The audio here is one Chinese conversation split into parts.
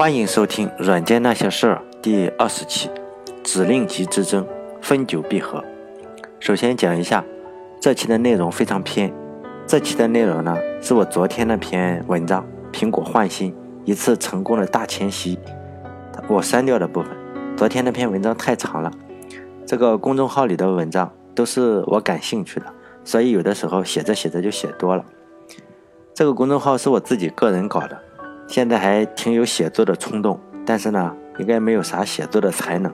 欢迎收听《软件那些事儿》第二十期，指令集之争，分久必合。首先讲一下，这期的内容非常偏。这期的内容呢，是我昨天那篇文章《苹果换新：一次成功的大迁徙》，我删掉的部分。昨天那篇文章太长了，这个公众号里的文章都是我感兴趣的，所以有的时候写着写着就写多了。这个公众号是我自己个人搞的，现在还挺有写作的冲动，但是呢，应该没有啥写作的才能，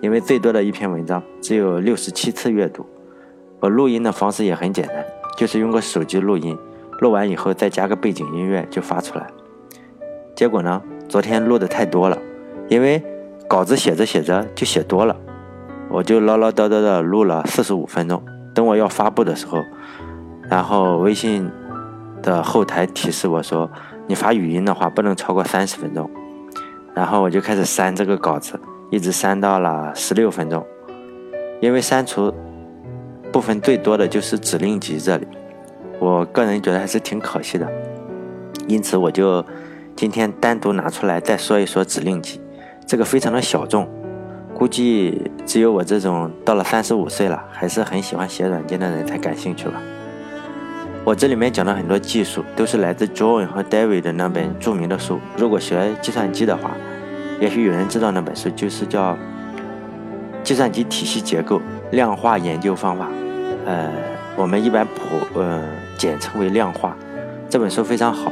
因为最多的一篇文章只有六十七次阅读。我录音的方式也很简单，就是用个手机录音，录完以后再加个背景音乐就发出来。结果呢，昨天录的太多了，因为稿子写着写着就写多了，我就唠唠叨叨的录了四十五分钟。等我要发布的时候，然后微信。的后台提示我说：“你发语音的话不能超过三十分钟。”然后我就开始删这个稿子，一直删到了十六分钟。因为删除部分最多的就是指令集这里，我个人觉得还是挺可惜的。因此我就今天单独拿出来再说一说指令集，这个非常的小众，估计只有我这种到了三十五岁了还是很喜欢写软件的人才感兴趣吧。我这里面讲的很多技术，都是来自 John 和 David 的那本著名的书。如果学计算机的话，也许有人知道那本书，就是叫《计算机体系结构量化研究方法》。呃，我们一般普呃简称为量化。这本书非常好。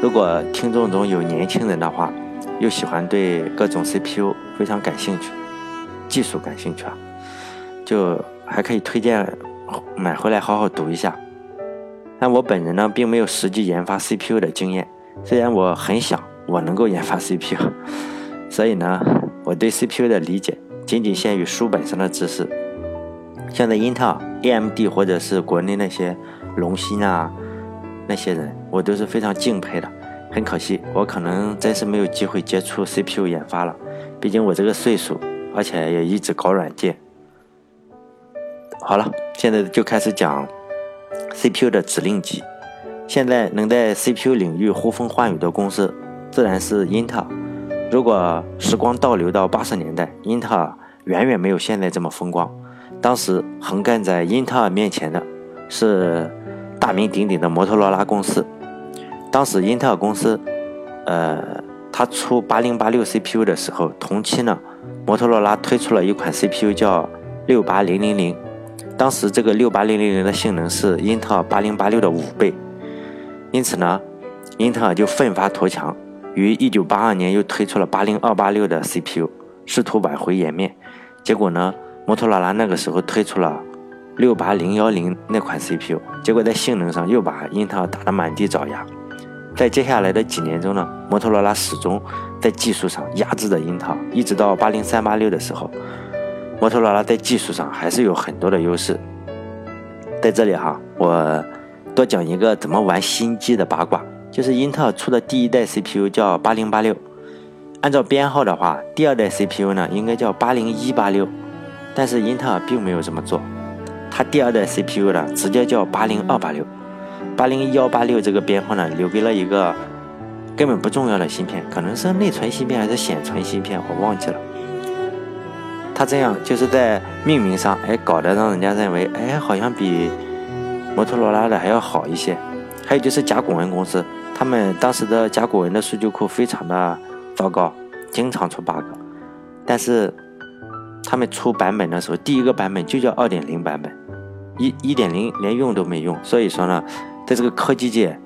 如果听众中有年轻人的话，又喜欢对各种 CPU 非常感兴趣，技术感兴趣啊，就还可以推荐买回来好好读一下。但我本人呢，并没有实际研发 CPU 的经验。虽然我很想我能够研发 CPU，所以呢，我对 CPU 的理解仅仅限于书本上的知识。像在英特尔、AMD 或者是国内那些龙芯啊那些人，我都是非常敬佩的。很可惜，我可能真是没有机会接触 CPU 研发了。毕竟我这个岁数，而且也一直搞软件。好了，现在就开始讲。CPU 的指令集，现在能在 CPU 领域呼风唤雨的公司，自然是英特尔。如果时光倒流到八十年代，英特尔远远没有现在这么风光。当时横干在英特尔面前的是大名鼎鼎的摩托罗拉公司。当时英特尔公司，呃，它出八零八六 CPU 的时候，同期呢，摩托罗拉推出了一款 CPU 叫六八零零零。当时这个六八零零零的性能是英特尔八零八六的五倍，因此呢，英特尔就奋发图强，于一九八二年又推出了八零二八六的 CPU，试图挽回颜面。结果呢，摩托罗拉那个时候推出了六八零幺零那款 CPU，结果在性能上又把英特尔打得满地找牙。在接下来的几年中呢，摩托罗拉始终在技术上压制着英特尔，一直到八零三八六的时候。摩托罗拉在技术上还是有很多的优势，在这里哈，我多讲一个怎么玩新机的八卦，就是英特尔出的第一代 CPU 叫八零八六，按照编号的话，第二代 CPU 呢应该叫八零一八六，但是英特尔并没有这么做，它第二代 CPU 呢直接叫八零二八六，八零幺八六这个编号呢留给了一个根本不重要的芯片，可能是内存芯片还是显存芯片，我忘记了。他这样就是在命名上，哎，搞得让人家认为，哎，好像比摩托罗拉的还要好一些。还有就是甲骨文公司，他们当时的甲骨文的数据库非常的糟糕，经常出 bug。但是他们出版本的时候，第一个版本就叫二点零版本，一一点零连用都没用。所以说呢，在这个科技界，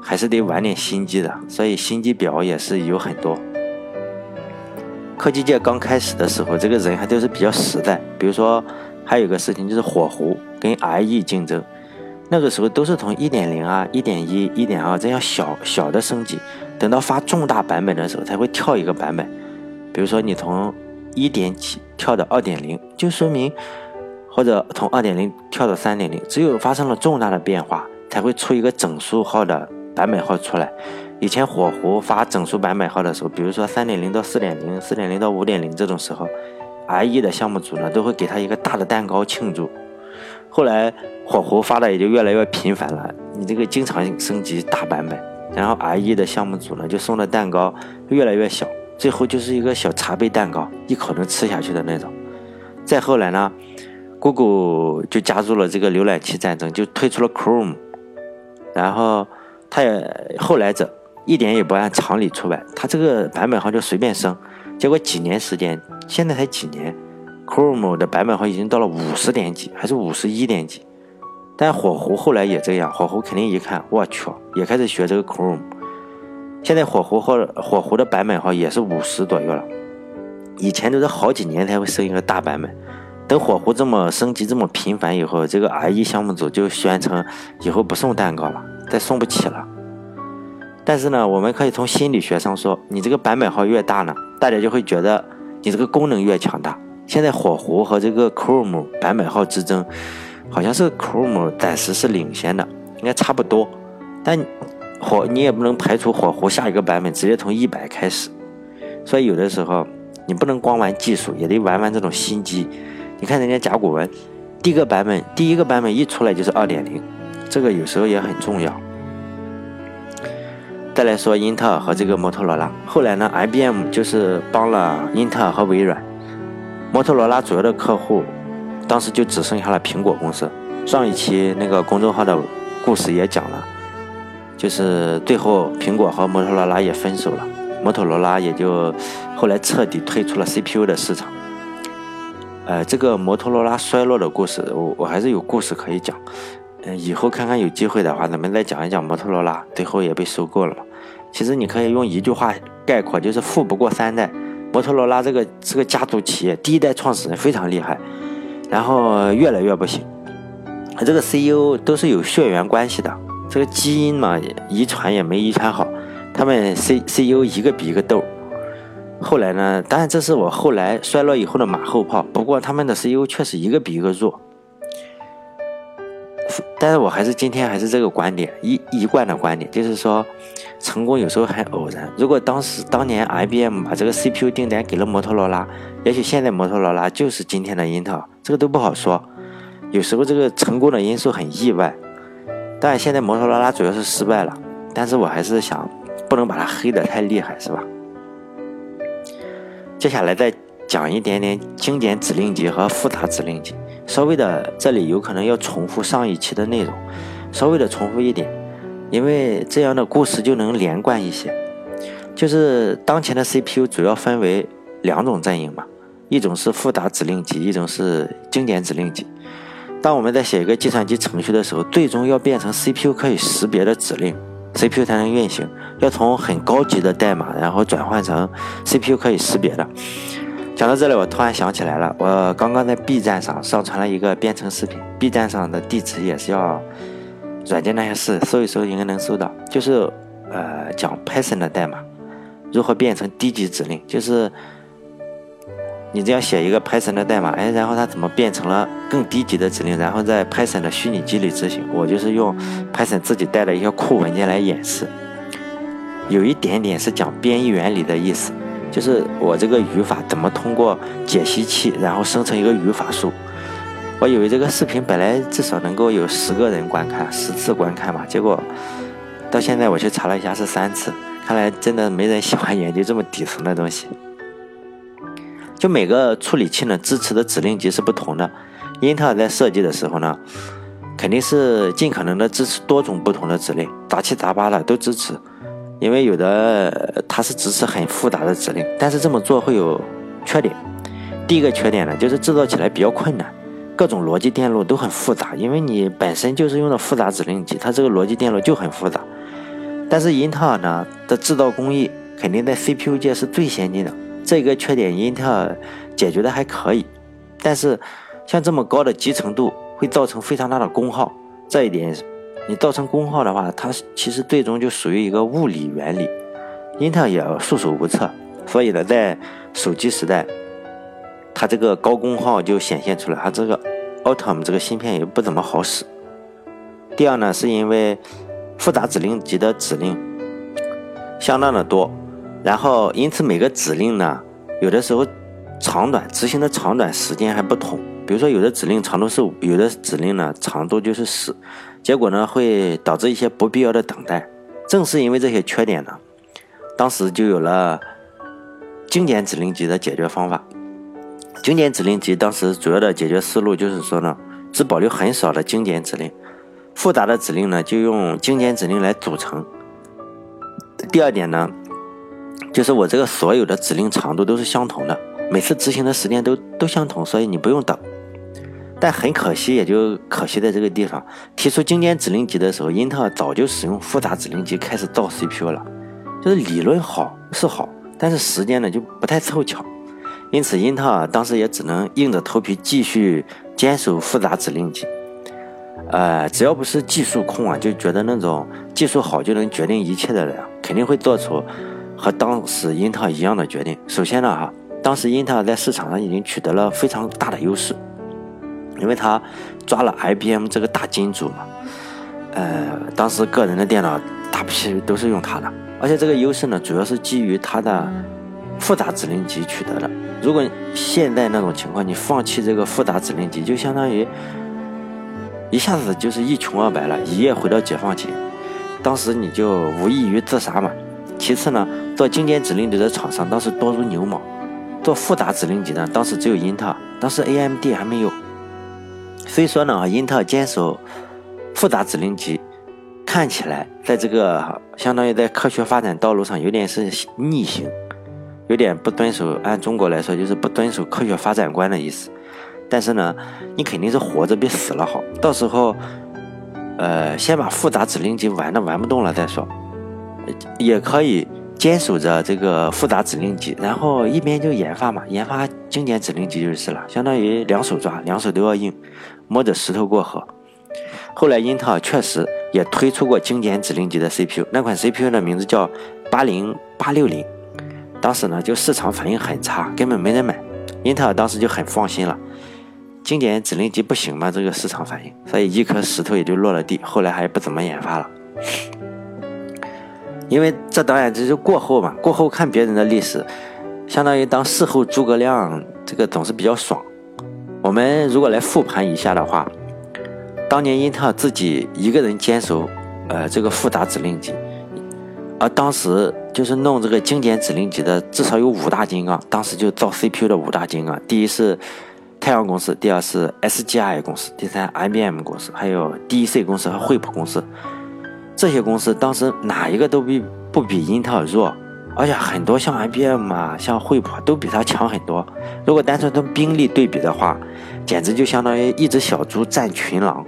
还是得玩点心机的。所以心机婊也是有很多。科技界刚开始的时候，这个人还都是比较实在。比如说，还有个事情就是火狐跟 IE 竞争，那个时候都是从1.0啊、1.1、1.2这样小小的升级，等到发重大版本的时候才会跳一个版本。比如说你从一点几跳到2.0，就说明或者从2.0跳到3.0，只有发生了重大的变化，才会出一个整数号的版本号出来。以前火狐发整数版本号的时候，比如说三点零到四点零、四点零到五点零这种时候，IE 的项目组呢都会给他一个大的蛋糕庆祝。后来火狐发的也就越来越频繁了，你这个经常升级大版本，然后 IE 的项目组呢就送的蛋糕越来越小，最后就是一个小茶杯蛋糕，一口能吃下去的那种。再后来呢，Google 就加入了这个浏览器战争，就推出了 Chrome，然后它也后来者一点也不按常理出牌，它这个版本号就随便升，结果几年时间，现在才几年，Chrome 的版本号已经到了五十点几，还是五十一点几。但火狐后来也这样，火狐肯定一看，我去，也开始学这个 Chrome。现在火狐或火狐的版本号也是五十左右了，以前都是好几年才会升一个大版本。等火狐这么升级这么频繁以后，这个 IE 项目组就宣称以后不送蛋糕了，再送不起了。但是呢，我们可以从心理学上说，你这个版本号越大呢，大家就会觉得你这个功能越强大。现在火狐和这个 Chrome 版本号之争，好像是 Chrome 暂时是领先的，应该差不多，但。火，你也不能排除火狐下一个版本直接从一百开始，所以有的时候你不能光玩技术，也得玩玩这种心机。你看人家甲骨文，第一个版本，第一个版本一出来就是二点零，这个有时候也很重要。再来说英特尔和这个摩托罗拉，后来呢，IBM 就是帮了英特尔和微软，摩托罗拉主要的客户，当时就只剩下了苹果公司。上一期那个公众号的故事也讲了。就是最后，苹果和摩托罗拉也分手了，摩托罗拉也就后来彻底退出了 CPU 的市场。呃，这个摩托罗拉衰落的故事，我我还是有故事可以讲。嗯，以后看看有机会的话，咱们再讲一讲摩托罗拉，最后也被收购了嘛。其实你可以用一句话概括，就是富不过三代。摩托罗拉这个这个家族企业，第一代创始人非常厉害，然后越来越不行，这个 CEO 都是有血缘关系的。这个基因嘛，遗传也没遗传好，他们 C C E O 一个比一个逗。后来呢，当然这是我后来衰落以后的马后炮。不过他们的 C E O 确实一个比一个弱。但是我还是今天还是这个观点，一一贯的观点，就是说，成功有时候很偶然。如果当时当年 I B M 把这个 C P U 订单给了摩托罗拉，也许现在摩托罗拉就是今天的英特尔，这个都不好说。有时候这个成功的因素很意外。当然，现在摩托罗拉主要是失败了，但是我还是想，不能把它黑的太厉害，是吧？接下来再讲一点点经典指令集和复杂指令集，稍微的这里有可能要重复上一期的内容，稍微的重复一点，因为这样的故事就能连贯一些。就是当前的 CPU 主要分为两种阵营嘛，一种是复杂指令集，一种是经典指令集。当我们在写一个计算机程序的时候，最终要变成 CPU 可以识别的指令，CPU 才能运行。要从很高级的代码，然后转换成 CPU 可以识别的。讲到这里，我突然想起来了，我刚刚在 B 站上上传了一个编程视频，B 站上的地址也是要软件那些事，搜一搜应该能搜到。就是呃讲 Python 的代码如何变成低级指令，就是。你这样写一个 Python 的代码，哎，然后它怎么变成了更低级的指令，然后在 Python 的虚拟机里执行？我就是用 Python 自己带的一些库文件来演示，有一点点是讲编译原理的意思，就是我这个语法怎么通过解析器，然后生成一个语法树。我以为这个视频本来至少能够有十个人观看，十次观看嘛，结果到现在我去查了一下是三次，看来真的没人喜欢研究这么底层的东西。就每个处理器呢支持的指令集是不同的，英特尔在设计的时候呢，肯定是尽可能的支持多种不同的指令，杂七杂八的都支持，因为有的它是支持很复杂的指令，但是这么做会有缺点。第一个缺点呢，就是制造起来比较困难，各种逻辑电路都很复杂，因为你本身就是用的复杂指令集，它这个逻辑电路就很复杂。但是英特尔呢的制造工艺肯定在 CPU 界是最先进的。这个缺点，英特尔解决的还可以，但是像这么高的集成度会造成非常大的功耗。这一点，你造成功耗的话，它其实最终就属于一个物理原理，英特尔也束手无策。所以呢，在手机时代，它这个高功耗就显现出来，它这个 Atom 这个芯片也不怎么好使。第二呢，是因为复杂指令集的指令相当的多。然后，因此每个指令呢，有的时候长短执行的长短时间还不同。比如说，有的指令长度是五，有的指令呢长度就是十，结果呢会导致一些不必要的等待。正是因为这些缺点呢，当时就有了经典指令集的解决方法。经典指令集当时主要的解决思路就是说呢，只保留很少的经典指令，复杂的指令呢就用经典指令来组成。第二点呢，就是我这个所有的指令长度都是相同的，每次执行的时间都都相同，所以你不用等。但很可惜，也就可惜在这个地方，提出精简指令集的时候，英特尔早就使用复杂指令集开始造 CPU 了。就是理论好是好，但是时间呢就不太凑巧。因此，英特尔当时也只能硬着头皮继续坚守复杂指令集。呃，只要不是技术控啊，就觉得那种技术好就能决定一切的人，肯定会做出和当时英特尔一样的决定。首先呢，哈，当时英特尔在市场上已经取得了非常大的优势。因为他抓了 IBM 这个大金主嘛，呃，当时个人的电脑大部分都是用它的，而且这个优势呢，主要是基于它的复杂指令集取得的。如果现在那种情况，你放弃这个复杂指令集，就相当于一下子就是一穷二白了，一夜回到解放前，当时你就无异于自杀嘛。其次呢，做精简指令集的厂商当时多如牛毛，做复杂指令集呢，当时只有英特尔，当时 AMD 还没有。所以说呢，英特尔坚守复杂指令集，看起来在这个相当于在科学发展道路上有点是逆行，有点不遵守，按中国来说就是不遵守科学发展观的意思。但是呢，你肯定是活着比死了好。到时候，呃，先把复杂指令集玩的玩不动了再说，也可以。坚守着这个复杂指令集，然后一边就研发嘛，研发经典指令集就是了，相当于两手抓，两手都要硬，摸着石头过河。后来英特尔确实也推出过经典指令集的 CPU，那款 CPU 的名字叫八零八六零，当时呢就市场反应很差，根本没人买。英特尔当时就很放心了，经典指令集不行嘛，这个市场反应，所以一颗石头也就落了地，后来还不怎么研发了。因为这当然这是过后嘛，过后看别人的历史，相当于当事后诸葛亮，这个总是比较爽。我们如果来复盘一下的话，当年英特尔自己一个人坚守，呃，这个复杂指令集，而当时就是弄这个经典指令集的，至少有五大金刚，当时就造 CPU 的五大金刚，第一是太阳公司，第二是 SGI 公司，第三 IBM 公司，还有 DEC 公司和惠普公司。这些公司当时哪一个都比不比英特尔弱，而且很多像 IBM 啊、像惠普都比它强很多。如果单纯从兵力对比的话，简直就相当于一只小猪战群狼，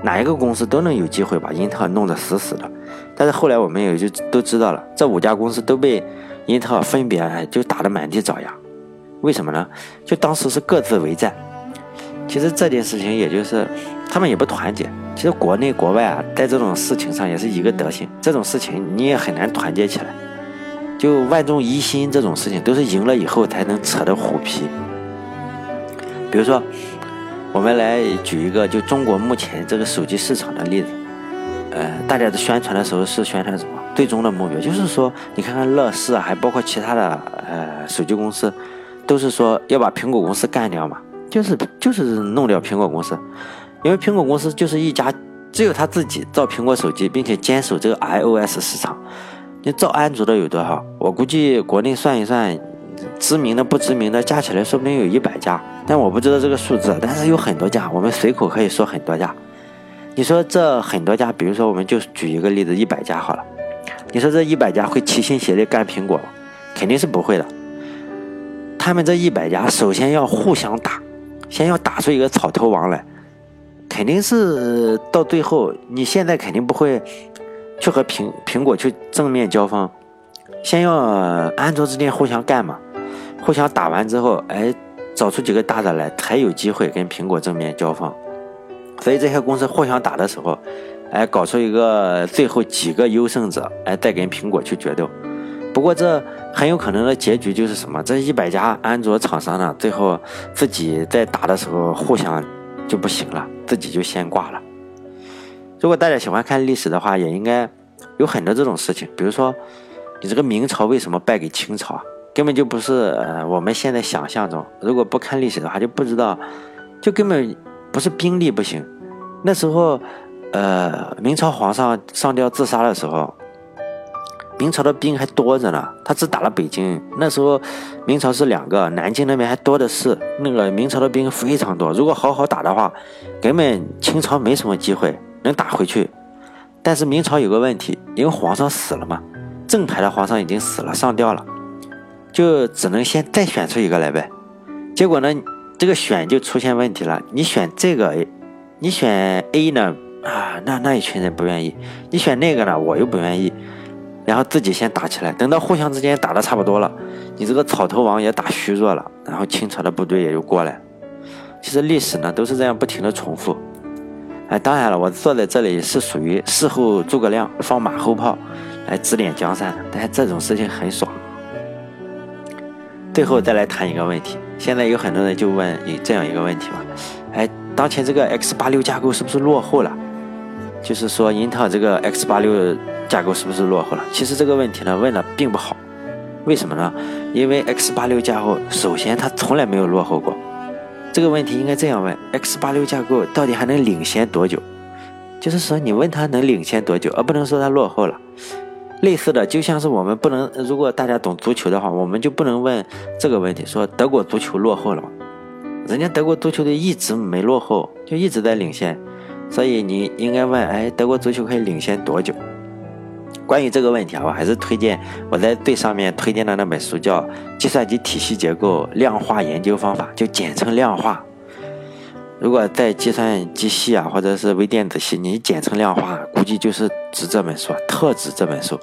哪一个公司都能有机会把英特尔弄得死死的。但是后来我们也就都知道了，这五家公司都被英特尔分别就打得满地找牙。为什么呢？就当时是各自为战。其实这件事情也就是他们也不团结。其实国内国外啊，在这种事情上也是一个德行。这种事情你也很难团结起来，就万众一心这种事情，都是赢了以后才能扯的虎皮。比如说，我们来举一个，就中国目前这个手机市场的例子。呃，大家在宣传的时候是宣传什么？最终的目标就是说，你看看乐视啊，还包括其他的呃手机公司，都是说要把苹果公司干掉嘛，就是就是弄掉苹果公司。因为苹果公司就是一家只有他自己造苹果手机，并且坚守这个 iOS 市场。你造安卓的有多少？我估计国内算一算，知名的不知名的加起来，说不定有一百家。但我不知道这个数字，但是有很多家，我们随口可以说很多家。你说这很多家，比如说我们就举一个例子，一百家好了。你说这一百家会齐心协力干苹果吗？肯定是不会的。他们这一百家首先要互相打，先要打出一个草头王来。肯定是到最后，你现在肯定不会去和苹苹果去正面交锋，先要安卓之间互相干嘛，互相打完之后，哎，找出几个大的来，才有机会跟苹果正面交锋。所以这些公司互相打的时候，哎，搞出一个最后几个优胜者，哎，再跟苹果去决斗。不过这很有可能的结局就是什么？这一百家安卓厂商呢，最后自己在打的时候互相。就不行了，自己就先挂了。如果大家喜欢看历史的话，也应该有很多这种事情。比如说，你这个明朝为什么败给清朝啊？根本就不是呃我们现在想象中。如果不看历史的话，就不知道，就根本不是兵力不行。那时候，呃，明朝皇上上吊自杀的时候，明朝的兵还多着呢，他只打了北京。那时候明朝是两个，南京那边还多的是。那个明朝的兵非常多，如果好好打的话，根本清朝没什么机会能打回去。但是明朝有个问题，因为皇上死了嘛，正牌的皇上已经死了，上吊了，就只能先再选出一个来呗。结果呢，这个选就出现问题了。你选这个，你选 A 呢？啊，那那一群人不愿意。你选那个呢，我又不愿意。然后自己先打起来，等到互相之间打的差不多了，你这个草头王也打虚弱了，然后清朝的部队也就过来。其实历史呢都是这样不停的重复。哎，当然了，我坐在这里是属于事后诸葛亮放马后炮来指点江山，但是这种事情很爽。最后再来谈一个问题，现在有很多人就问你这样一个问题嘛，哎，当前这个 X 八六架构是不是落后了？就是说，英特尔这个 X 八六架构是不是落后了？其实这个问题呢问的并不好，为什么呢？因为 X 八六架构首先它从来没有落后过。这个问题应该这样问：X 八六架构到底还能领先多久？就是说你问它能领先多久，而不能说它落后了。类似的，就像是我们不能，如果大家懂足球的话，我们就不能问这个问题：说德国足球落后了吗？人家德国足球队一直没落后，就一直在领先。所以你应该问，哎，德国足球可以领先多久？关于这个问题啊，我还是推荐我在最上面推荐的那本书，叫《计算机体系结构量化研究方法》，就简称量化。如果在计算机系啊，或者是微电子系，你简称量化，估计就是指这本书，特指这本书。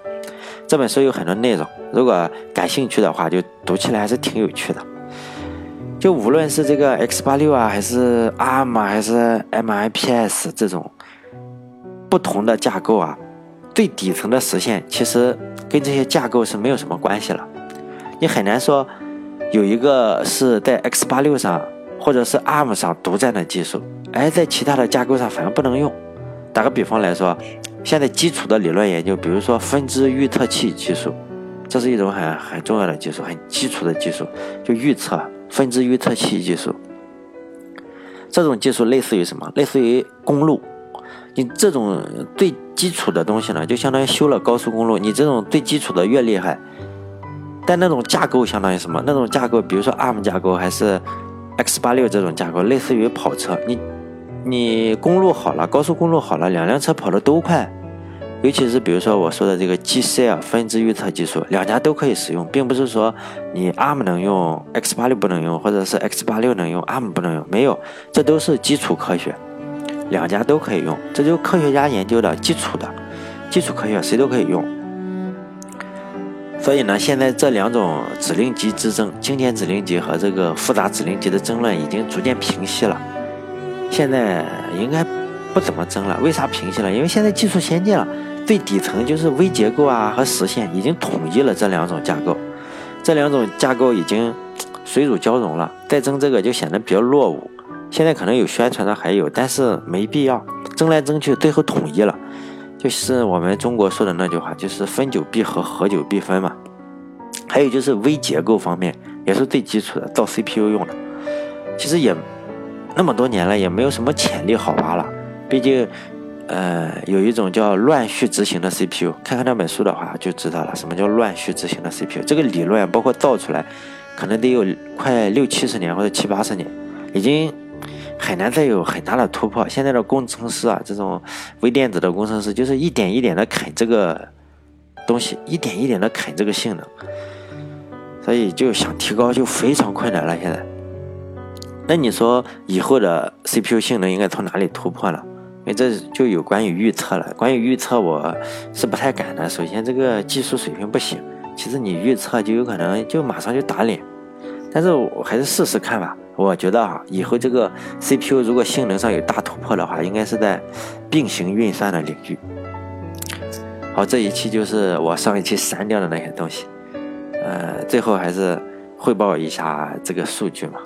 这本书有很多内容，如果感兴趣的话，就读起来还是挺有趣的。就无论是这个 X 八六啊，还是 ARM，还是 MIPS 这种不同的架构啊，最底层的实现其实跟这些架构是没有什么关系了。你很难说有一个是在 X 八六上或者是 ARM 上独占的技术，哎，在其他的架构上反而不能用。打个比方来说，现在基础的理论研究，比如说分支预测器技术，这是一种很很重要的技术，很基础的技术，就预测。分支预测器技术，这种技术类似于什么？类似于公路。你这种最基础的东西呢，就相当于修了高速公路。你这种最基础的越厉害，但那种架构相当于什么？那种架构，比如说 ARM 架构还是 X 八六这种架构，类似于跑车。你你公路好了，高速公路好了，两辆车跑的都快。尤其是比如说我说的这个 G-Cell 分支预测技术，两家都可以使用，并不是说你 ARM 能用，X 八六不能用，或者是 X 八六能用，ARM 不能用，没有，这都是基础科学，两家都可以用，这就是科学家研究的基础的，基础科学谁都可以用。所以呢，现在这两种指令集之争，经典指令集和这个复杂指令集的争论已经逐渐平息了，现在应该不怎么争了。为啥平息了？因为现在技术先进了。最底层就是微结构啊和实现已经统一了这两种架构，这两种架构已经水乳交融了，再争这个就显得比较落伍。现在可能有宣传的还有，但是没必要争来争去，最后统一了，就是我们中国说的那句话，就是分久必合，合久必分嘛。还有就是微结构方面也是最基础的，造 CPU 用的，其实也那么多年了，也没有什么潜力好挖了，毕竟。呃，有一种叫乱序执行的 CPU，看看那本书的话就知道了，什么叫乱序执行的 CPU。这个理论包括造出来，可能得有快六七十年或者七八十年，已经很难再有很大的突破。现在的工程师啊，这种微电子的工程师，就是一点一点的啃这个东西，一点一点的啃这个性能，所以就想提高就非常困难了。现在，那你说以后的 CPU 性能应该从哪里突破呢？因为这就有关于预测了。关于预测，我是不太敢的。首先，这个技术水平不行；其实，你预测就有可能就马上就打脸。但是我还是试试看吧。我觉得啊，以后这个 CPU 如果性能上有大突破的话，应该是在并行运算的领域。好，这一期就是我上一期删掉的那些东西。呃，最后还是汇报一下这个数据嘛，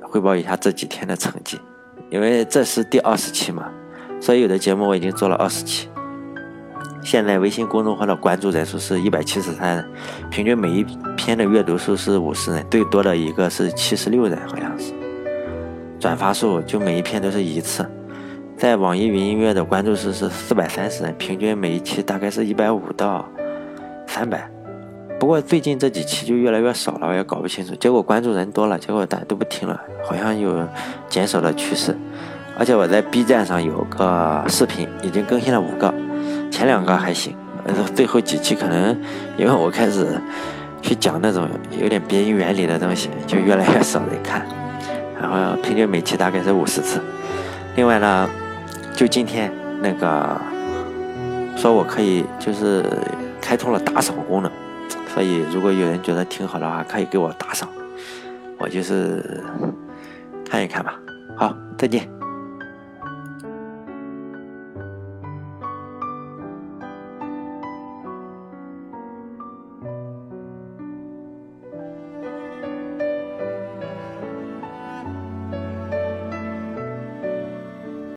汇报一下这几天的成绩，因为这是第二十期嘛。所以有的节目我已经做了二十期，现在微信公众号的关注人数是一百七十三人，平均每一篇的阅读数是五十人，最多的一个是七十六人，好像是。转发数就每一篇都是一次，在网易云音乐的关注数是四百三十人，平均每一期大概是一百五到三百。不过最近这几期就越来越少了，我也搞不清楚。结果关注人多了，结果大家都不听了，好像有减少的趋势。而且我在 B 站上有个视频，已经更新了五个，前两个还行，呃，最后几期可能因为我开始去讲那种有点编译原理的东西，就越来越少人看。然后平均每期大概是五十次。另外呢，就今天那个说我可以就是开通了打赏功能。所以，如果有人觉得挺好的话，可以给我打赏，我就是看一看吧。好，再见。